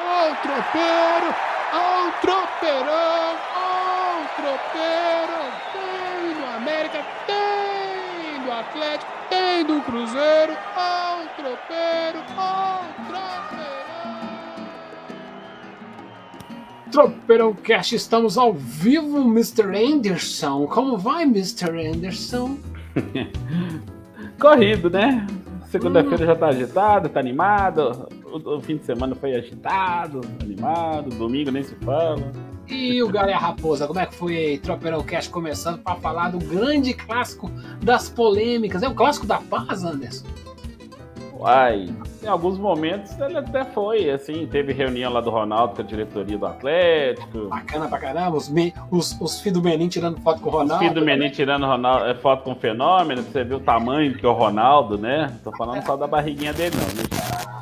Ó o tropeiro, ó o tropeirão, ó o tropeiro. Tem do América, tem do Atlético, tem do Cruzeiro, ó o tropeiro, ó o tropeirão. Tropeirão Cast, estamos ao vivo, Mr. Anderson. Como vai, Mr. Anderson? Corrido, né? Segunda-feira já tá agitado, tá animado. O, o, fim de semana foi agitado, animado. Domingo nem se fala. E o Galera Raposa, como é que foi Tropeirão Cast começando para falar do grande clássico das polêmicas? É o clássico da paz, Anderson? Uai, em alguns momentos ele até foi, assim, teve reunião lá do Ronaldo com a diretoria do Atlético. Bacana pra caramba, os, os, os filhos do Menin tirando foto com o Ronaldo. Os filhos do Menin né? tirando Ronaldo, é, foto com o Fenômeno, você vê o tamanho que é o Ronaldo, né? Tô falando só da barriguinha dele não, né?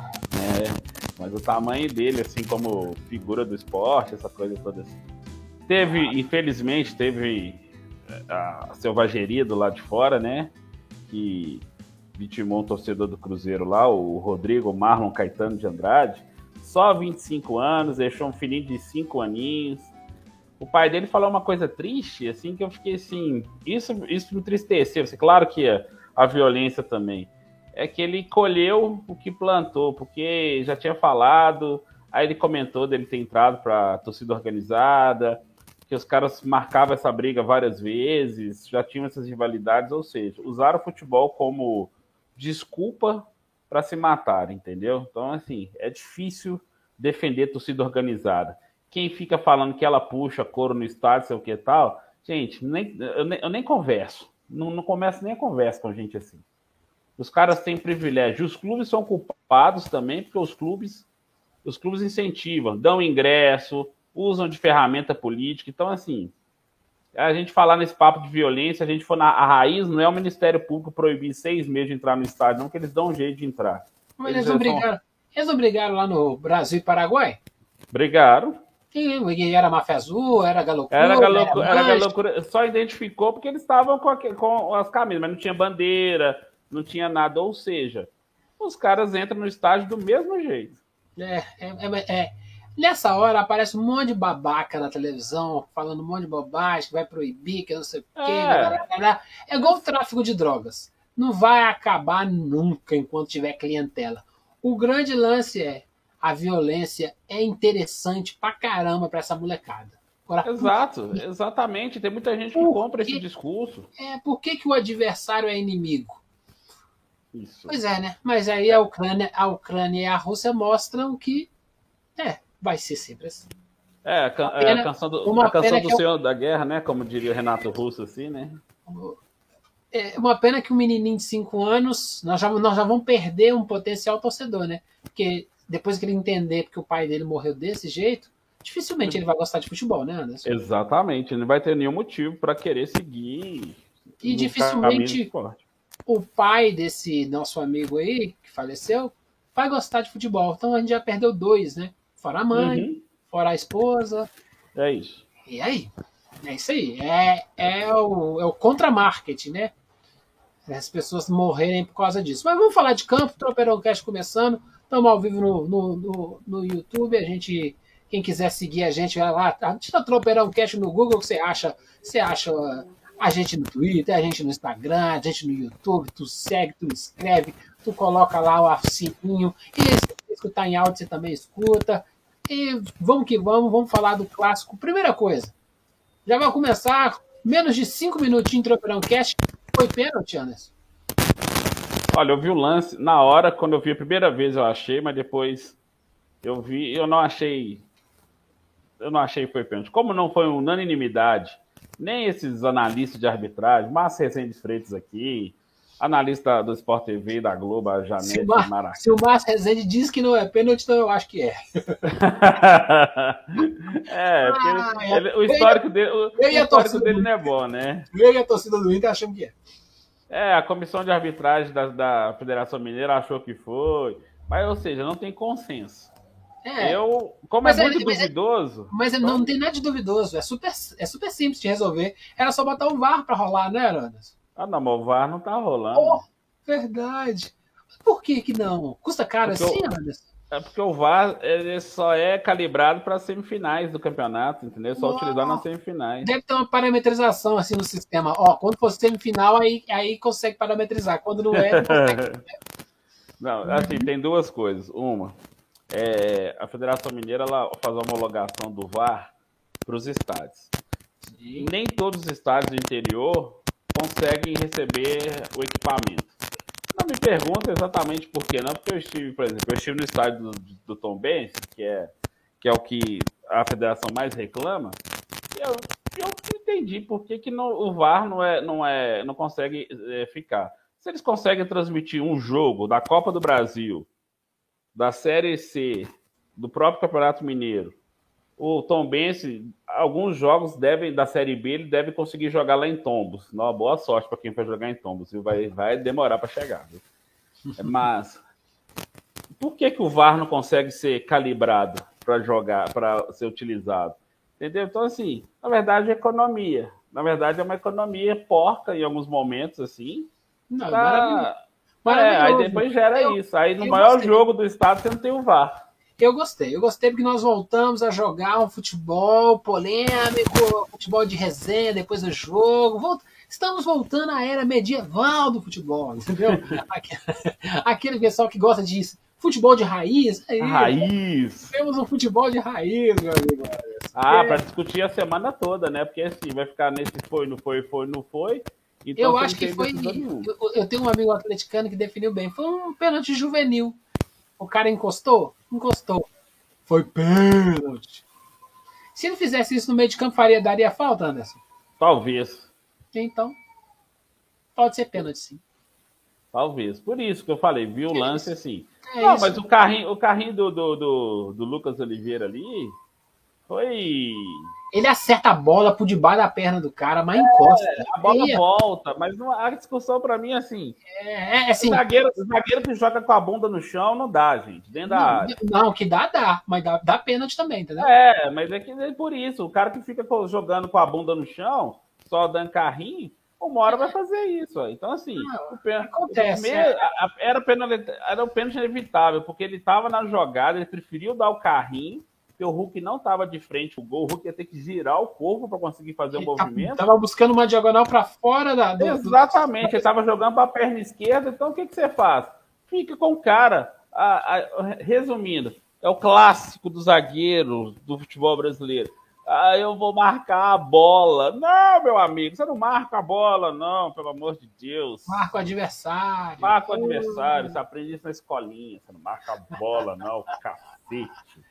Mas o tamanho dele, assim, como figura do esporte, essa coisa toda assim. Teve, infelizmente, teve é, a selvageria do lado de fora, né? Que vitimou um torcedor do Cruzeiro lá, o Rodrigo Marlon Caetano de Andrade, só 25 anos, deixou um filhinho de 5 aninhos. O pai dele falou uma coisa triste, assim, que eu fiquei assim, isso, isso me entristeceu. Assim, claro que a, a violência também. É que ele colheu o que plantou, porque já tinha falado, aí ele comentou dele ter entrado para torcida organizada, que os caras marcavam essa briga várias vezes, já tinham essas rivalidades, ou seja, usaram o futebol como desculpa para se matar, entendeu? Então, assim, é difícil defender torcida organizada. Quem fica falando que ela puxa couro no estádio, sei o que tal, gente, nem, eu, nem, eu nem converso. Não, não começo nem a conversa com gente assim. Os caras têm privilégio. Os clubes são culpados também, porque os clubes, os clubes incentivam, dão ingresso, usam de ferramenta política. Então, assim, a gente falar nesse papo de violência, a gente for na raiz, não é o Ministério Público proibir seis meses de entrar no estádio, não, que eles dão um jeito de entrar. Mas eles, eles, obrigaram, eles obrigaram lá no Brasil e Paraguai? Brigaram. E era Máfia Azul, era Galocura? Era Galocura, era, era Galocura só identificou porque eles estavam com, com as camisas, mas não tinha bandeira, não tinha nada. Ou seja, os caras entram no estádio do mesmo jeito. É, é, é, é Nessa hora aparece um monte de babaca na televisão, falando um monte de bobagem, que vai proibir, que não sei o quê. É. é igual o tráfico de drogas. Não vai acabar nunca enquanto tiver clientela. O grande lance é a violência é interessante pra caramba pra essa molecada. Agora, Exato, exatamente. Tem muita gente que compra esse discurso. É, por que, que o adversário é inimigo? Isso. Pois é, né? Mas aí a Ucrânia, a Ucrânia e a Rússia mostram que é, vai ser sempre assim. É, a, can, pena, a canção do, a canção do Senhor eu... da Guerra, né? Como diria Renato Russo, assim, né? É uma pena que um menininho de 5 anos, nós já, nós já vamos perder um potencial torcedor, né? Porque depois que ele entender que o pai dele morreu desse jeito, dificilmente ele vai gostar de futebol, né, Anderson? Exatamente, ele não vai ter nenhum motivo para querer seguir. E dificilmente o pai desse nosso amigo aí, que faleceu, vai gostar de futebol. Então a gente já perdeu dois, né? Fora a mãe, uhum. fora a esposa. É isso. E aí? É isso aí. É, é o, é o contra-marketing, né? As pessoas morrerem por causa disso. Mas vamos falar de campo, Tropeirão Cast começando. Estamos ao vivo no, no, no, no, YouTube. A gente, quem quiser seguir a gente, vai lá. Tira Tropeirão Cast no Google, que você acha, você acha a gente no Twitter, a gente no Instagram, a gente no YouTube. Tu segue, tu escreve, tu coloca lá o sininho. E se escutar em áudio, você também escuta. E vamos que vamos, vamos falar do clássico. Primeira coisa, já vai começar menos de 5 minutinhos de Tropeirão Cast. Foi pênalti, Anderson? Olha, eu vi o lance na hora, quando eu vi a primeira vez eu achei, mas depois eu vi, eu não achei. Eu não achei que foi pênalti. Como não foi unanimidade, nem esses analistas de arbitragem, Márcio Rezende Freitas aqui, analista do Sport TV da Globo, a Janete se Mar, se o Márcio Rezende diz que não é pênalti, então eu acho que é. é, ah, ele, ele, o histórico, dele, o, o histórico dele não é bom, né? Eu e a torcida do Inter achamos que é. É, a comissão de arbitragem da, da Federação Mineira achou que foi, mas, ou seja, não tem consenso. É. Eu, como mas é, é muito é, duvidoso. Mas então... não, tem nada de duvidoso, é super, é super simples de resolver. Era só botar um VAR para rolar, né, Arandas? Ah, não, mas o VAR não tá rolando. Oh, verdade. Por que que não? Custa caro Porque assim, Anderson? É porque o VAR ele só é calibrado para semifinais do campeonato, entendeu? Só utilizar nas semifinais. Deve ter uma parametrização assim no sistema. Ó, quando for semifinal, aí, aí consegue parametrizar. Quando não é, não consegue. não, assim, tem duas coisas. Uma, é, a Federação Mineira ela faz a homologação do VAR para os estádios. Nem todos os estádios do interior conseguem receber o equipamento. Não me pergunta exatamente por que não, porque eu estive, por exemplo, eu estive no estádio do, do Tom Benz, que é, que é o que a federação mais reclama, e eu, eu entendi por que, que não, o VAR não, é, não, é, não consegue é, ficar. Se eles conseguem transmitir um jogo da Copa do Brasil, da Série C, do próprio Campeonato Mineiro, o Tom Bense, alguns jogos devem da Série B, ele deve conseguir jogar lá em Tombos. Uma boa sorte para quem for jogar em Tombos, viu? Vai, vai demorar para chegar. Viu? Mas por que, que o VAR não consegue ser calibrado para jogar, para ser utilizado? Entendeu? Então, assim, na verdade é economia. Na verdade é uma economia porca em alguns momentos, assim. Não, pra... É, aí depois gera eu, isso. Aí no maior gostei. jogo do estado você não tem o VAR. Eu gostei, eu gostei porque nós voltamos a jogar um futebol polêmico, futebol de resenha depois do jogo. Volt... Estamos voltando à era medieval do futebol, entendeu? Aquele pessoal que gosta de futebol de raiz. Aí, raiz. Temos um futebol de raiz, meu amigo. Ah, para discutir a semana toda, né? Porque assim, vai ficar nesse foi, não foi, foi, não foi. Então, eu acho que foi. Eu, eu, tenho um amigo atleticano que definiu bem. Foi um pênalti juvenil. O cara encostou? Encostou. Foi pênalti. Se ele fizesse isso no meio de campo, faria, daria falta, Anderson? Talvez. Então, pode ser pênalti, sim. Talvez. Por isso que eu falei, viu o é lance assim. É Não, isso. mas o carrinho, o carrinho do, do, do, do Lucas Oliveira ali foi ele acerta a bola por debaixo da perna do cara, mas é, encosta. A bola volta, mas não, a discussão para mim assim. É, é assim. O zagueiro, o zagueiro que joga com a bunda no chão não dá, gente. Dentro da não, área. Não, que dá, dá. Mas dá, dá pênalti também, entendeu? É, mas é que é por isso. O cara que fica jogando com a bunda no chão, só dando carrinho, uma hora vai fazer isso. Ó. Então, assim, não, o pênalti, acontece. O primeiro, a, era, pênalti, era o pênalti inevitável, porque ele estava na jogada, ele preferiu dar o carrinho porque o Hulk não estava de frente o gol, o Hulk ia ter que girar o corpo para conseguir fazer o um movimento. Estava buscando uma diagonal para fora da. Do... Exatamente, ele estava jogando para a perna esquerda, então o que, que você faz? Fica com o cara. A, a, resumindo, é o clássico do zagueiro do futebol brasileiro. Ah, eu vou marcar a bola. Não, meu amigo, você não marca a bola, não, pelo amor de Deus. Marca o adversário. Marca o adversário, você aprende isso na escolinha. Você não marca a bola, não, cacete.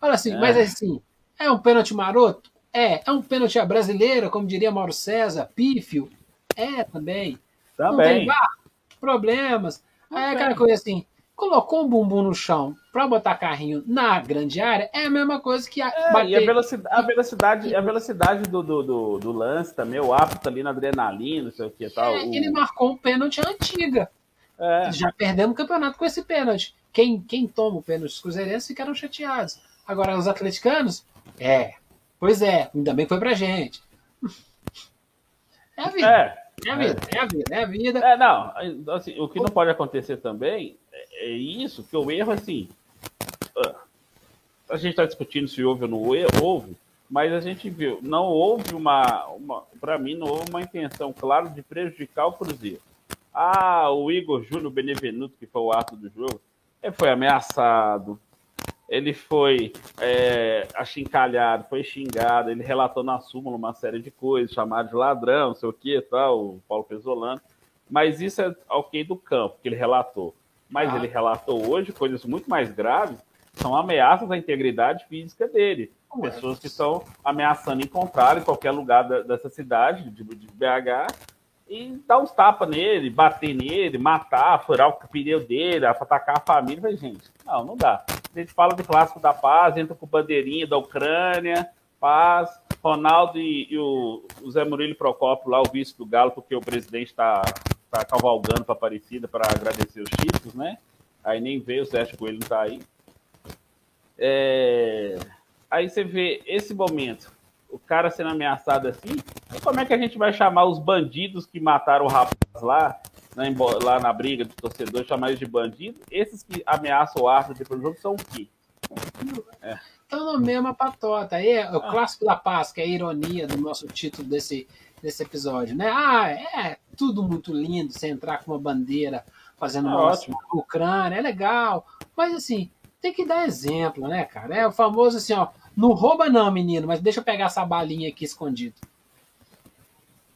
Olha assim, é. mas assim, é um pênalti maroto? É. É um pênalti brasileiro, como diria Mauro César, pífio? É também. Também. Não tem problemas. Aí é aquela coisa assim, colocou um bumbum no chão para botar carrinho na grande área, é a mesma coisa que a, é, bater... E a velocidade, a velocidade, a velocidade do, do, do, do lance também, o ápice ali na adrenalina, não sei o que tal. É, o... Ele marcou um pênalti antiga. É. Já perdemos o campeonato com esse pênalti. Quem, quem toma o pênalti dos cruzeirenses ficaram chateados. Agora, os atleticanos, é. Pois é, ainda bem que foi pra gente. É a vida. É, é a vida, é. é a vida, é a vida. É, não, assim, o que não pode acontecer também é, é isso, que o erro, assim. Ah, a gente está discutindo se houve ou não houve, mas a gente viu, não houve uma, uma para mim, não houve uma intenção clara de prejudicar o Cruzeiro. Ah, o Igor Júnior Benevenuto, que foi o ato do jogo, ele foi ameaçado, ele foi é, achincalhado, foi xingado, ele relatou na súmula uma série de coisas, chamado de ladrão, não sei o que, tal, o Paulo Pesolano. Mas isso é ok do campo, que ele relatou. Mas ah. ele relatou hoje coisas muito mais graves, são ameaças à integridade física dele. Pessoas que estão ameaçando encontrar em qualquer lugar da, dessa cidade, de, de BH, e dar uns tapas nele, bater nele, matar, furar o pneu dele, atacar a família. Falei, gente, não, não dá. A gente fala de clássico da paz, entra com bandeirinha da Ucrânia, paz. Ronaldo e, e o, o, Zé Murilo Procópio, lá o vice do Galo, porque o presidente está tá cavalgando para Aparecida para agradecer os títulos, né? Aí nem veio, o Sérgio Coelho não está aí. É... Aí você vê esse momento, o cara sendo ameaçado assim, como é que a gente vai chamar os bandidos que mataram o rapaz lá, né, lá na briga de torcedor, chamar eles de bandido. Esses que ameaçam o árbitro depois do jogo são o quê? É. Estão na mesma patota. Aí é o ah. clássico da paz, que é a ironia do nosso título desse, desse episódio, né? Ah, é tudo muito lindo você entrar com uma bandeira fazendo é uma. Ucrânia, é legal. Mas assim, tem que dar exemplo, né, cara? É o famoso assim, ó. Não rouba não, menino, mas deixa eu pegar essa balinha aqui escondido.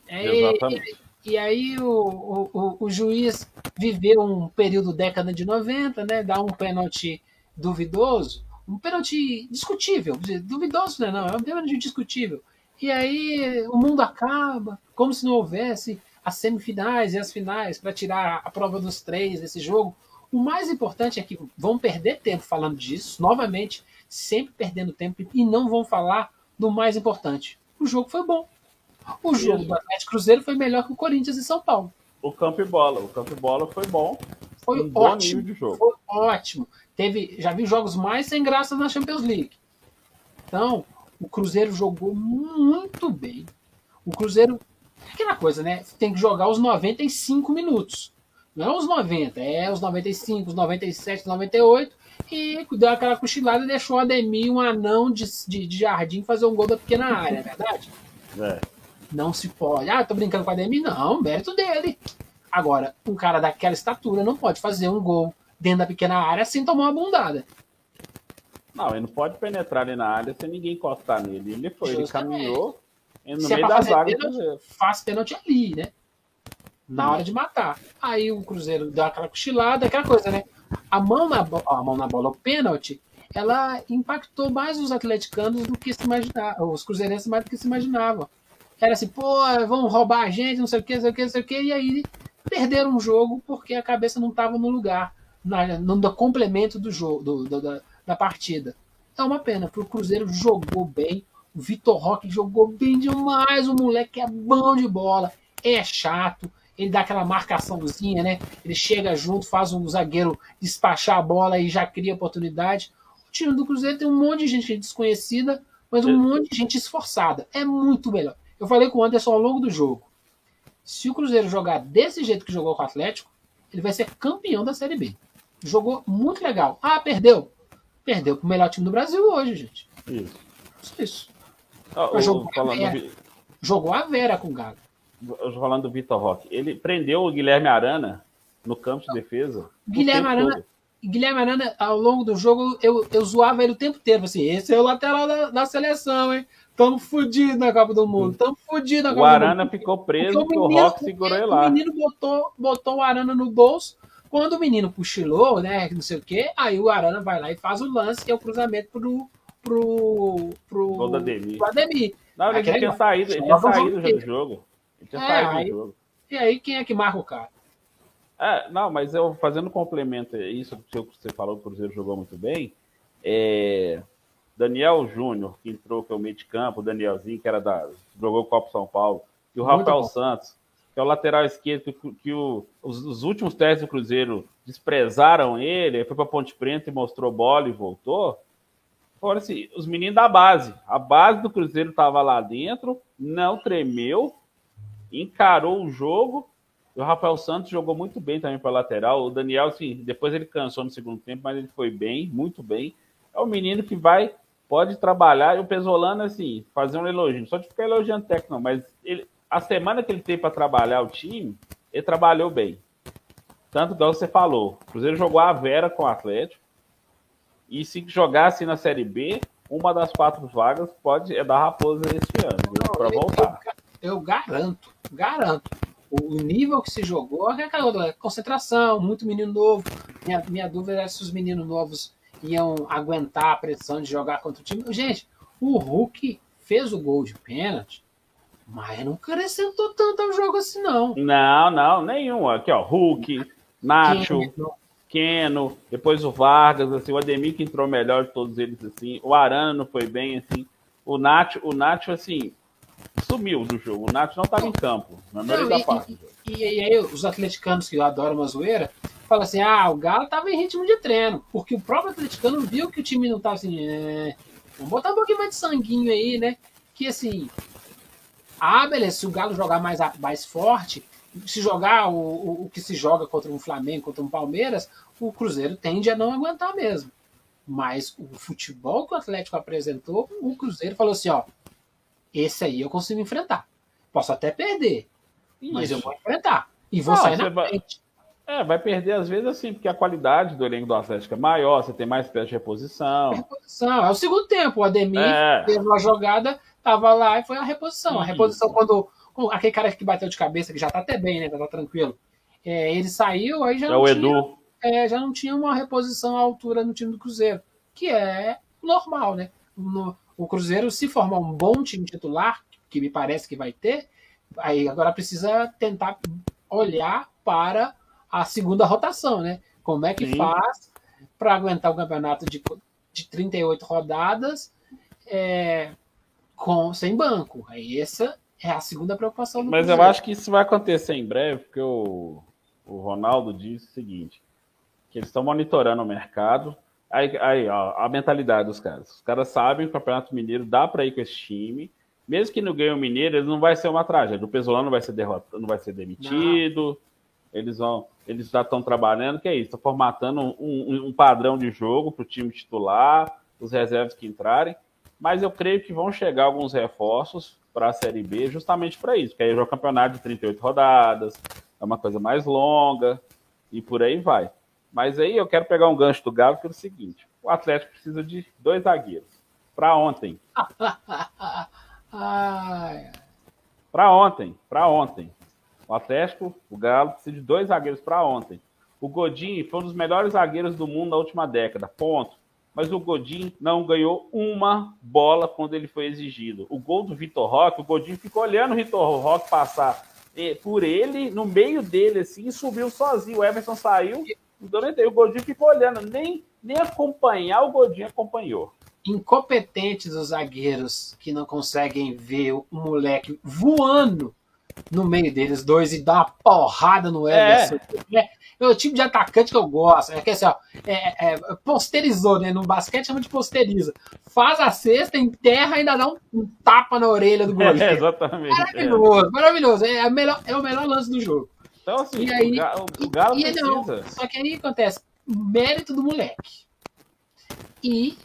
É, Exatamente. E, aí o, o, o, juiz viveu um período década de 90, né? Dá um pênalti duvidoso, um pênalti discutível, duvidoso né, não, é um pênalti discutível. E aí o mundo acaba, como se não houvesse as semifinais e as finais para tirar a prova dos três desse jogo. O mais importante é que vão perder tempo falando disso, novamente, sempre perdendo tempo, e não vão falar do mais importante. O jogo foi bom. O jogo do Atlético Cruzeiro foi melhor que o Corinthians e São Paulo. O campo e bola. O campo e bola foi bom. Foi um ótimo. de jogo. Foi ótimo. Teve, já vi jogos mais sem graça na Champions League. Então, o Cruzeiro jogou muito bem. O Cruzeiro, aquela coisa, né? Tem que jogar os 95 minutos. Não é os 90, é os 95, os 97, os 98. E deu aquela cochilada e deixou o Ademir, um anão de, de, de jardim, fazer um gol da pequena área, é verdade? É. Não se pode. Ah, tô brincando com o Ademir? Não, mérito dele. Agora, um cara daquela estatura não pode fazer um gol dentro da pequena área sem tomar uma bundada. Não, ele não pode penetrar ali na área sem ninguém encostar nele. Ele foi, ele caminhou no Se meio é das águas. Pênalti, faz pênalti ali, né? Na hora de matar. Aí o Cruzeiro dá aquela cochilada, aquela coisa, né? A mão na, a mão na bola, o pênalti, ela impactou mais os atleticanos do que se imaginava, os cruzeirenses mais do que se imaginavam. Era assim, pô, vão roubar a gente, não sei o que, não sei o que, não sei o que, e aí perderam o jogo porque a cabeça não estava no lugar na, no complemento do jogo, do, do, da, da partida. É uma pena, porque o Cruzeiro jogou bem, o Vitor Roque jogou bem demais, o moleque é bom de bola, é chato, ele dá aquela marcaçãozinha, né? Ele chega junto, faz um zagueiro despachar a bola e já cria oportunidade. O time do Cruzeiro tem um monte de gente desconhecida, mas um monte de gente esforçada. É muito melhor. Eu falei com o Anderson ao longo do jogo. Se o Cruzeiro jogar desse jeito que jogou com o Atlético, ele vai ser campeão da Série B. Jogou muito legal. Ah, perdeu. Perdeu pro melhor time do Brasil hoje, gente. Isso. Isso. Ah, jogou, falando a Vera. jogou a Vera com o Galo. Falando do Vitor Roque. Ele prendeu o Guilherme Arana no campo de defesa. Guilherme Arana, Guilherme Arana, ao longo do jogo, eu, eu zoava ele o tempo inteiro. Assim, esse é o lateral da, da seleção, hein? Tamo fudido na Copa do Mundo. Tamo fudido na Copa do Mundo. O Arana ficou preso porque o, menino, o Rock segurou ele lá. O menino botou, botou o Arana no bolso quando o menino cochilou, né, não sei o quê, aí o Arana vai lá e faz o lance, que é o cruzamento pro, pro, pro, pro Ademir. Ademir. Não, ele já tinha saído, ele tinha saído do jogo. Ele tinha é, saído aí, do jogo. E aí, quem é que marca o cara? É, não, mas eu fazendo complemento isso que você falou, que o Cruzeiro jogou muito bem. É, Daniel Júnior, que entrou, que é o meio de campo, o Danielzinho, que era da. jogou o Copa São Paulo, e o Rafael Santos, que é o lateral esquerdo, que, que o, os, os, últimos testes do Cruzeiro desprezaram ele, foi para Ponte Preta e mostrou bola e voltou. Fora assim, os meninos da base. A base do Cruzeiro estava lá dentro, não tremeu, encarou o jogo. E o Rafael Santos jogou muito bem também para lateral. O Daniel, assim, depois ele cansou no segundo tempo, mas ele foi bem, muito bem. É um menino que vai, pode trabalhar. E o Pesolano, assim, fazer um elogio. Só de ficar elogiando técnico, não, mas ele, a semana que ele teve para trabalhar o time, ele trabalhou bem. Tanto que você falou, o Cruzeiro jogou a Vera com o Atlético. E se jogasse na Série B, uma das quatro vagas pode é da Raposa este ano, para voltar. Eu, eu, garanto, garanto. O nível que se jogou é aquela concentração, muito menino novo. Minha, minha dúvida é se os meninos novos iam aguentar a pressão de jogar contra o time. Gente, o Hulk fez o gol de pênalti mas não acrescentou tanto ao jogo assim, não. Não, não, nenhum. Aqui, ó, Hulk, Nacho, Keno, Keno depois o Vargas, assim, o Ademir que entrou melhor de todos eles, assim. O Arana não foi bem, assim. O Nacho, o Nacho, assim, sumiu do jogo. O Nacho não estava em campo, na maioria não, da parte. E, e, e, aí, os atleticanos que adoram uma zoeira, falam assim, ah, o Galo estava em ritmo de treino, porque o próprio atleticano viu que o time não estava assim, é, vamos botar um pouquinho mais de sanguinho aí, né? Que, assim, ah, beleza, se o Galo jogar mais, mais forte, se jogar o, o, o, que se joga contra um Flamengo, contra um Palmeiras, o Cruzeiro tende a não aguentar mesmo. Mas o futebol que o Atlético apresentou, o Cruzeiro falou assim: ó, esse aí eu consigo enfrentar. Posso até perder, Isso. mas eu vou enfrentar. E vou sair na vai... frente. É, vai perder às vezes assim, porque a qualidade do elenco do Atlético é maior, você tem mais peças de reposição. Reposição, é o segundo tempo. O Ademir é. teve uma jogada, tava lá e foi a reposição. A reposição, quando aquele cara que bateu de cabeça, que já tá até bem, né? Tá tranquilo. É, ele saiu, aí já é não o tinha, Edu. É, já não tinha uma reposição à altura no time do Cruzeiro, que é normal, né? No, o Cruzeiro, se formar um bom time titular, que me parece que vai ter, aí agora precisa tentar olhar para a segunda rotação, né? Como é que Sim. faz para aguentar o campeonato de, de 38 rodadas é, com, sem banco? Aí essa é a segunda preocupação do Mas Cruzeiro. eu acho que isso vai acontecer em breve, porque o, o Ronaldo disse o seguinte: que eles estão monitorando o mercado. Aí, aí ó, a mentalidade dos caras. Os caras sabem que o Campeonato Mineiro dá para ir com esse time. Mesmo que não ganhe o Mineiro, ele não vai ser uma tragédia. O Pesolano não vai ser derrotado, não vai ser demitido. Não. Eles vão, eles já estão trabalhando, que é isso, estão formatando um, um, um padrão de jogo para o time titular, os reservas que entrarem. Mas eu creio que vão chegar alguns reforços para a Série B justamente para isso, porque aí é um campeonato de 38 rodadas, é uma coisa mais longa e por aí vai. Mas aí eu quero pegar um gancho do Galo, que é o seguinte: o Atlético precisa de dois zagueiros. Para ontem. para ontem, para ontem. O Atlético, o Galo, precisa de dois zagueiros para ontem. O Godin foi um dos melhores zagueiros do mundo na última década, ponto mas o Godin não ganhou uma bola quando ele foi exigido. O gol do Vitor Roque, o Godin ficou olhando o Vitor Roque passar por ele, no meio dele, assim, e subiu sozinho. O Everton saiu, então o Godin ficou olhando, nem, nem acompanhar o Godin acompanhou. Incompetentes os zagueiros que não conseguem ver o moleque voando no meio deles dois e dar uma porrada no é. Everton. É. É o tipo de atacante que eu gosto. É que assim, ó, é, é, posterizou, né? No basquete chama de posteriza. Faz a cesta, enterra e ainda dá um, um tapa na orelha do goleiro. É, exatamente. Maravilhoso, maravilhoso. É, melhor, é o melhor lance do jogo. Então, assim, e aí, o Galo e, precisa. Não, só que aí acontece, mérito do moleque. E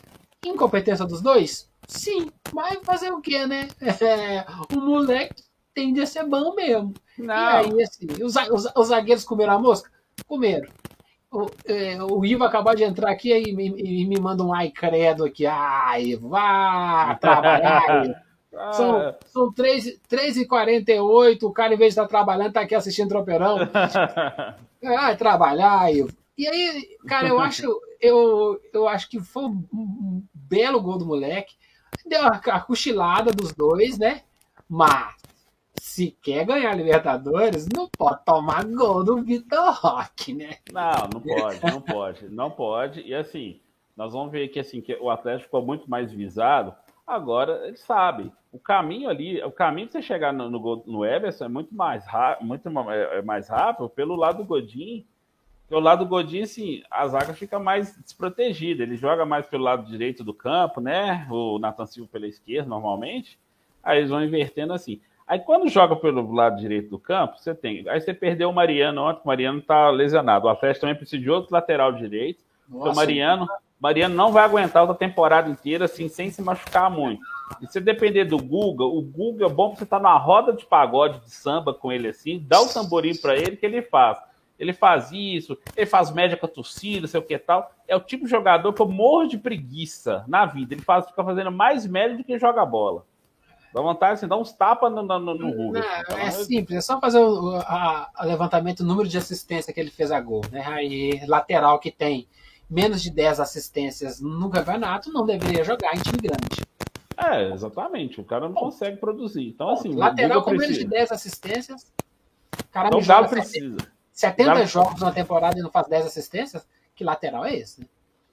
incompetência dos dois? Sim, mas fazer o quê, né? É, o moleque tende a ser bom mesmo. Não. E aí, assim, os, os, os zagueiros comeram a mosca? comeram. O, é, o Ivo acabou de entrar aqui e me, e me manda um ai credo aqui. Ai, vá trabalhar. São, são 3, 3h48, o cara, em vez de estar trabalhando, está aqui assistindo Tropeirão. Vai trabalhar, Ivo. E aí, cara, eu acho, eu, eu acho que foi um, um belo gol do moleque. Deu a, a cochilada dos dois, né? Mas se quer ganhar Libertadores, não pode tomar gol do Vitor Roque, né? Não, não pode, não pode, não pode. E assim, nós vamos ver que assim que o Atlético ficou muito mais visado. Agora ele sabe o caminho ali, o caminho de você chegar no, no, no Everson é muito mais rápido, muito é, é mais rápido pelo lado do Godin. Pelo lado do Godin, assim, a zaga fica mais desprotegida. Ele joga mais pelo lado direito do campo, né? O Nathan Silva pela esquerda, normalmente. Aí eles vão invertendo assim. Aí quando joga pelo lado direito do campo, você tem. Aí você perdeu o Mariano ontem, o Mariano tá lesionado. O Atlético também precisa de outro lateral direito. Nossa, o Mariano, Mariano não vai aguentar outra temporada inteira assim, sem se machucar muito. E se depender do Guga, o Guga é bom pra você estar tá numa roda de pagode de samba com ele assim, dá o tamborim para ele que ele faz. Ele faz isso, ele faz média com a torcida, sei o que tal. É o tipo de jogador que eu morro de preguiça na vida. Ele faz, fica fazendo mais média do que joga bola. Dá vontade assim, dá uns tapas no, no, no Google. Não, é simples, é só fazer o a, a levantamento do número de assistência que ele fez a gol. Né? Aí, lateral que tem menos de 10 assistências no campeonato não deveria jogar em time grande. É, exatamente. O cara não Bom, consegue produzir. Então, assim. Lateral com menos de 10 assistências. O cara então, o Galo precisa. 70 Galo... jogos na temporada e não faz 10 assistências? Que lateral é esse? Né?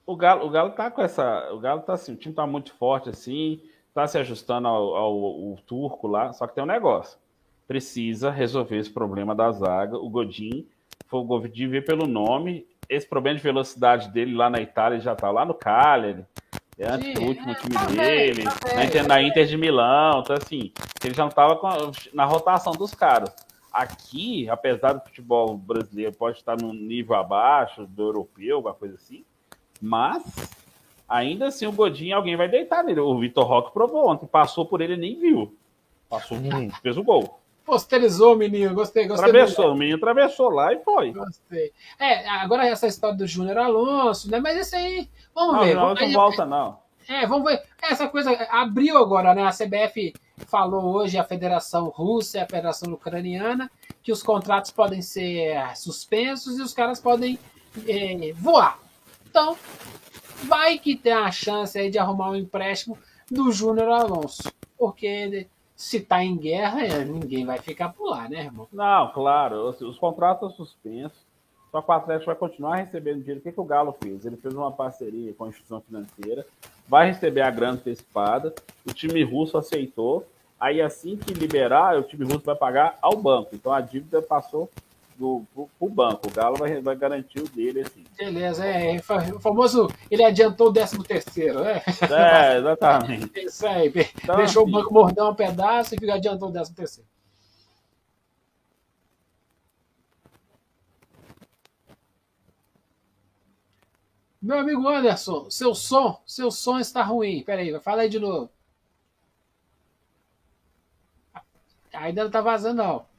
O Galo, o Galo tá com essa. O Galo tá assim, o time tá muito forte assim está se ajustando ao, ao, ao, turco lá, só que tem um negócio. Precisa resolver esse problema da zaga. O Godin, foi o Godin ver pelo nome. Esse problema de velocidade dele lá na Itália já está lá no Cagliari. É antes do último é, time tá dele, tá na, Inter, na Inter de Milão. Então, assim, ele já não estava na rotação dos caras. aqui, apesar do futebol brasileiro pode estar num nível abaixo do europeu, alguma coisa assim, mas ainda assim o Godinho alguém vai deitar nele. O Vitor Roque provou ontem, passou por ele e nem viu. Passou, fez o gol. Posterizou o menino, gostei, gostei. Atravessou, o menino atravessou lá e foi. Gostei. É, agora essa história do Júnior Alonso, né? Mas esse aí, vamos não, ver. Não, não volta, não. É, vamos ver. Essa coisa abriu agora, né? A CBF falou hoje, a Federação Russa e a Federação Ucraniana, que os contratos podem ser suspensos e os caras podem é, voar. Então, vai que tem a chance aí de arrumar um empréstimo do Júnior Alonso. Porque se tá em guerra, é, ninguém vai ficar por lá, né, irmão? Não, claro. Os, os contratos são suspensos. Só que o Atlético vai continuar recebendo dinheiro. O que, que o Galo fez? Ele fez uma parceria com a instituição financeira, vai receber a grana antecipada, o time russo aceitou. Aí, assim que liberar, o time russo vai pagar ao banco. Então, a dívida passou do, pro, pro banco. O Galo vai, vai garantir o dele, assim. Beleza, é. O famoso, ele adiantou o 13 terceiro, né? É, exatamente. Isso aí. Então, Deixou assim, o banco morder um pedaço e adiantou o 13 terceiro. Meu amigo Anderson, seu som, seu som está ruim. Peraí, fala aí de novo. Ainda não tá vazando, não.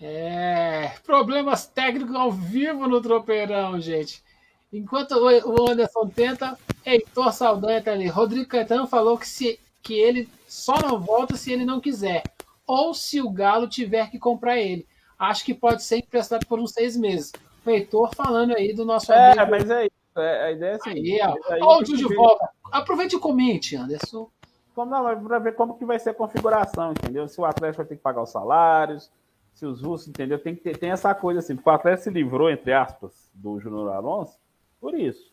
É, problemas técnicos ao vivo no tropeirão, gente. Enquanto o Anderson tenta, Heitor Saldanha tá ali. Rodrigo Caetano falou que, se, que ele só não volta se ele não quiser. Ou se o Galo tiver que comprar ele acho que pode ser emprestado por uns seis meses. O Heitor falando aí do nosso é, amigo. É, mas é isso. É, a ideia é assim. Aí, ó. de volta. Aproveite e comente, Anderson. Não, para ver como que vai ser a configuração, entendeu? Se o Atlético vai ter que pagar os salários, se os russos, entendeu? Tem que ter, tem essa coisa assim, porque o Atlético se livrou, entre aspas, do Júnior Alonso, por isso.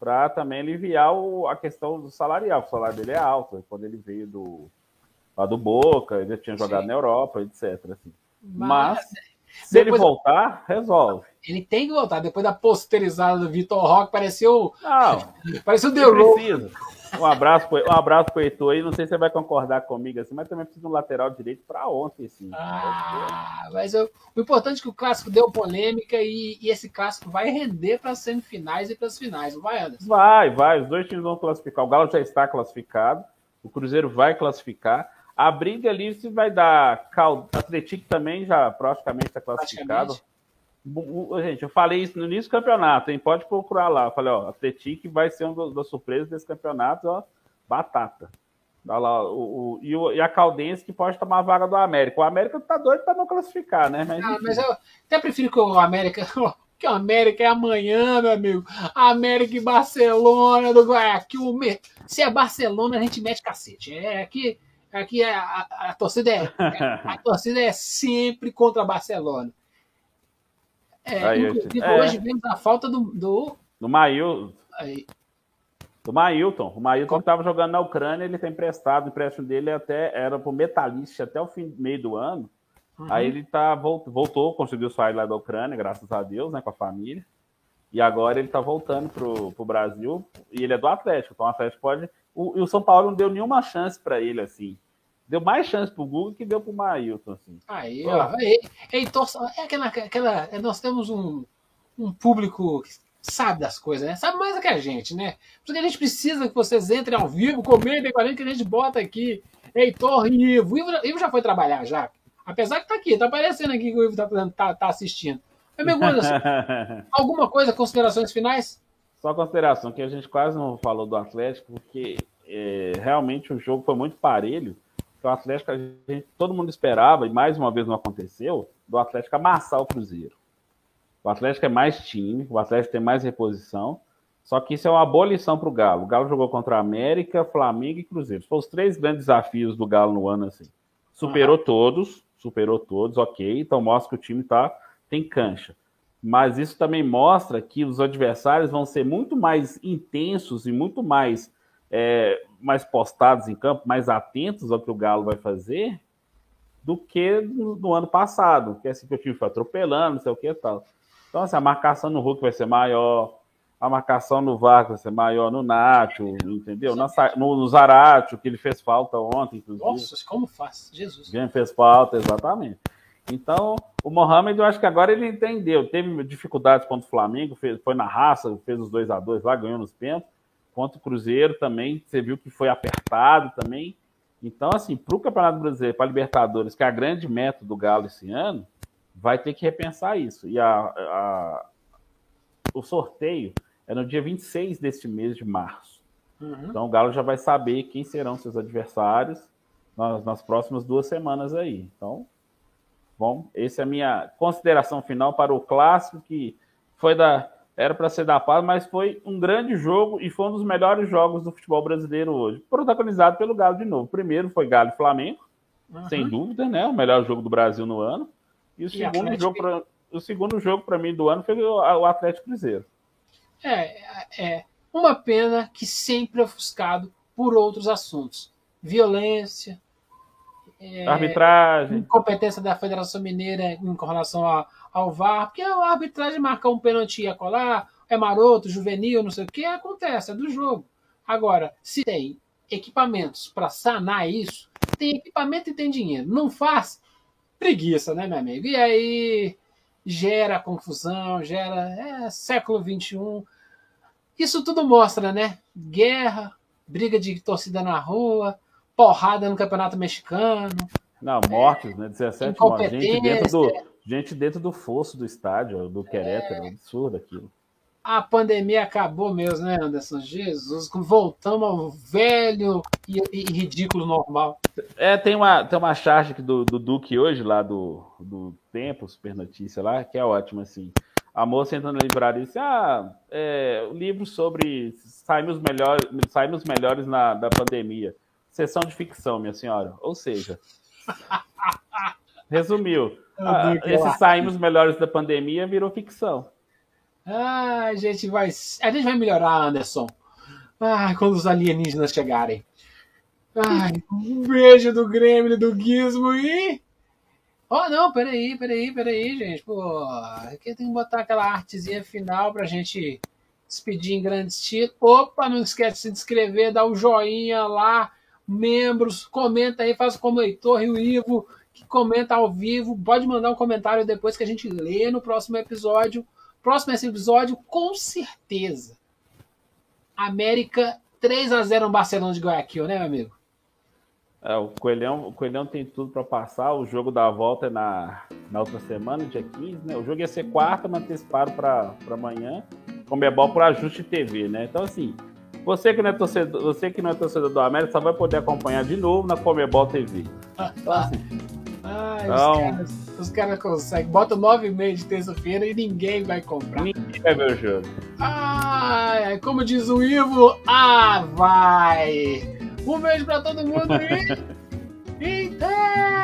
Para também aliviar o, a questão do salarial. O salário dele é alto, quando ele veio do, lá do Boca, ele tinha jogado Sim. na Europa, etc. Assim. Mas, Mas se ele voltar, resolve. Ele tem que voltar. Depois da posterizada do Vitor Roque, pareceu. Não, pareceu The Rock. Um abraço, um abraço pro Heitor aí. Não sei se você vai concordar comigo assim, mas também precisa de um lateral direito para ontem, sim. Ah, mas eu, o importante é que o clássico deu polêmica e, e esse clássico vai render para as semifinais e para as finais, não vai, Anderson? Vai, vai. Os dois times vão classificar. O Galo já está classificado, o Cruzeiro vai classificar. A briga ali se vai dar. Atlético também já praticamente está classificado. Gente, eu falei isso no início do campeonato, hein? Pode procurar lá. Eu falei, ó, Atlético vai ser uma das surpresas desse campeonato, ó, batata. Olha lá, o, o, e, o, e, a Caldense que pode tomar a vaga do América. O América tá doido para não classificar, né? Mas, ah, mas eu até prefiro que o América. Que o América é amanhã, meu amigo. América e Barcelona do Guayaquil. Se é Barcelona, a gente mete cacete. É aqui. Aqui é, a, a, torcida é, a torcida é sempre contra a Barcelona. É, Aí, inclusive, é. hoje vemos a falta do. Do, do Mail. Do Mailton. O Mailton estava jogando na Ucrânia, ele tem emprestado, o empréstimo dele até era para o Metalist até o fim meio do ano. Uhum. Aí ele tá, voltou, conseguiu sair lá da Ucrânia, graças a Deus, né, com a família. E agora ele está voltando para o Brasil e ele é do Atlético. Então o Atlético pode. O, e o São Paulo não deu nenhuma chance para ele, assim. Deu mais chance pro Google que deu pro Mailton, assim. Aí, ó. Heitor, é aquela, aquela. Nós temos um, um público que sabe das coisas, né? Sabe mais do que a gente, né? Porque a gente precisa que vocês entrem ao vivo, comentem com a gente que a gente bota aqui. Thor e Ivo. Ivo, Ivo já foi trabalhar já. Apesar que tá aqui, tá aparecendo aqui que o Ivo tá, tá, tá assistindo. Mas, meu alguma coisa, considerações finais? Só consideração, que a gente quase não falou do Atlético, porque é, realmente o jogo foi muito parelho o Atlético, a gente, todo mundo esperava, e mais uma vez não aconteceu, do Atlético amassar o Cruzeiro. O Atlético é mais time, o Atlético tem mais reposição, só que isso é uma boa lição para o Galo. O Galo jogou contra a América, Flamengo e Cruzeiro. Foram os três grandes desafios do Galo no ano assim. Superou uhum. todos, superou todos, ok. Então mostra que o time tá, tem cancha. Mas isso também mostra que os adversários vão ser muito mais intensos e muito mais é, mais postados em campo, mais atentos ao que o Galo vai fazer, do que no, no ano passado, que é assim que o time foi atropelando, não sei o que e tal. Então, assim, a marcação no Hulk vai ser maior, a marcação no Vargas vai ser maior no Nacho, entendeu? Na, no, no Zaratio, que ele fez falta ontem, inclusive. Nossa, como faz? Jesus. Quem fez falta, exatamente. Então, o Mohamed, eu acho que agora ele entendeu. Teve dificuldades contra o Flamengo, fez, foi na raça, fez os 2 a 2 lá, ganhou nos pênaltis. Contra o Cruzeiro também, você viu que foi apertado também. Então, assim, para o Campeonato Brasileiro, para a Libertadores, que é a grande meta do Galo esse ano, vai ter que repensar isso. E a, a, o sorteio é no dia 26 deste mês de março. Uhum. Então o Galo já vai saber quem serão seus adversários nas, nas próximas duas semanas aí. Então, bom, essa é a minha consideração final para o clássico que foi da era para ser da paz, mas foi um grande jogo e foi um dos melhores jogos do futebol brasileiro hoje, protagonizado pelo Galo de novo. Primeiro foi Galo e Flamengo, uhum. sem dúvida, né? O melhor jogo do Brasil no ano. E o e segundo Atlético... jogo pra, o segundo jogo para mim do ano foi o Atlético Cruzeiro. É, é uma pena que sempre é ofuscado por outros assuntos. Violência, é, arbitragem, incompetência da Federação Mineira em relação ao VAR, porque a arbitragem marcar um pênalti e colar, é maroto, juvenil, não sei o que, acontece, é do jogo. Agora, se tem equipamentos para sanar isso, tem equipamento e tem dinheiro. Não faz, preguiça, né, meu amigo? E aí gera confusão, gera é, século XXI. Isso tudo mostra, né? Guerra, briga de torcida na rua, porrada no campeonato mexicano. Não, mortes, é, né? 17 mortes. Gente dentro, do, gente dentro do fosso do estádio, do Querétaro. É, absurdo aquilo. A pandemia acabou mesmo, né, Anderson? Jesus, voltamos ao velho e, e ridículo normal. É, tem uma, tem uma charge do, do Duque hoje, lá do, do Tempo, Super Notícia lá, que é ótima, assim. A moça entra na livraria e disse: Ah, é, o livro sobre saímos melhores, saímos melhores na, da pandemia. Sessão de ficção, minha senhora. Ou seja, resumiu. Ah, esse saímos melhores da pandemia virou ficção. Ah, a gente vai, a gente vai melhorar, Anderson. Ah, quando os alienígenas chegarem. Ai, um beijo do Grêmio, do Gizmo e. Oh, não, peraí, peraí, peraí, gente. Pô, aqui tem que botar aquela artezinha final pra gente despedir em grande estilo. Opa, não esquece de se inscrever, dá o um joinha lá, membros, comenta aí, faz como o Heitor e o Ivo, que comenta ao vivo. Pode mandar um comentário depois que a gente lê no próximo episódio. Próximo episódio, com certeza. América 3 a 0 no Barcelona de Guayaquil, né, meu amigo? É, o, Coelhão, o Coelhão tem tudo para passar. O jogo da volta é na, na outra semana, dia 15, né? O jogo ia ser quarta, mas anteciparam para amanhã. Comebol por ajuste TV, né? Então, assim, você que, não é torcedor, você que não é torcedor do América só vai poder acompanhar de novo na Comebol TV. Então, assim, Ai, então, os, caras, os caras conseguem. Bota nove e meia de terça-feira e ninguém vai comprar. Ninguém vai ver o jogo. Ai, como diz o Ivo, ah, vai! Um beijo pra todo mundo e. Então!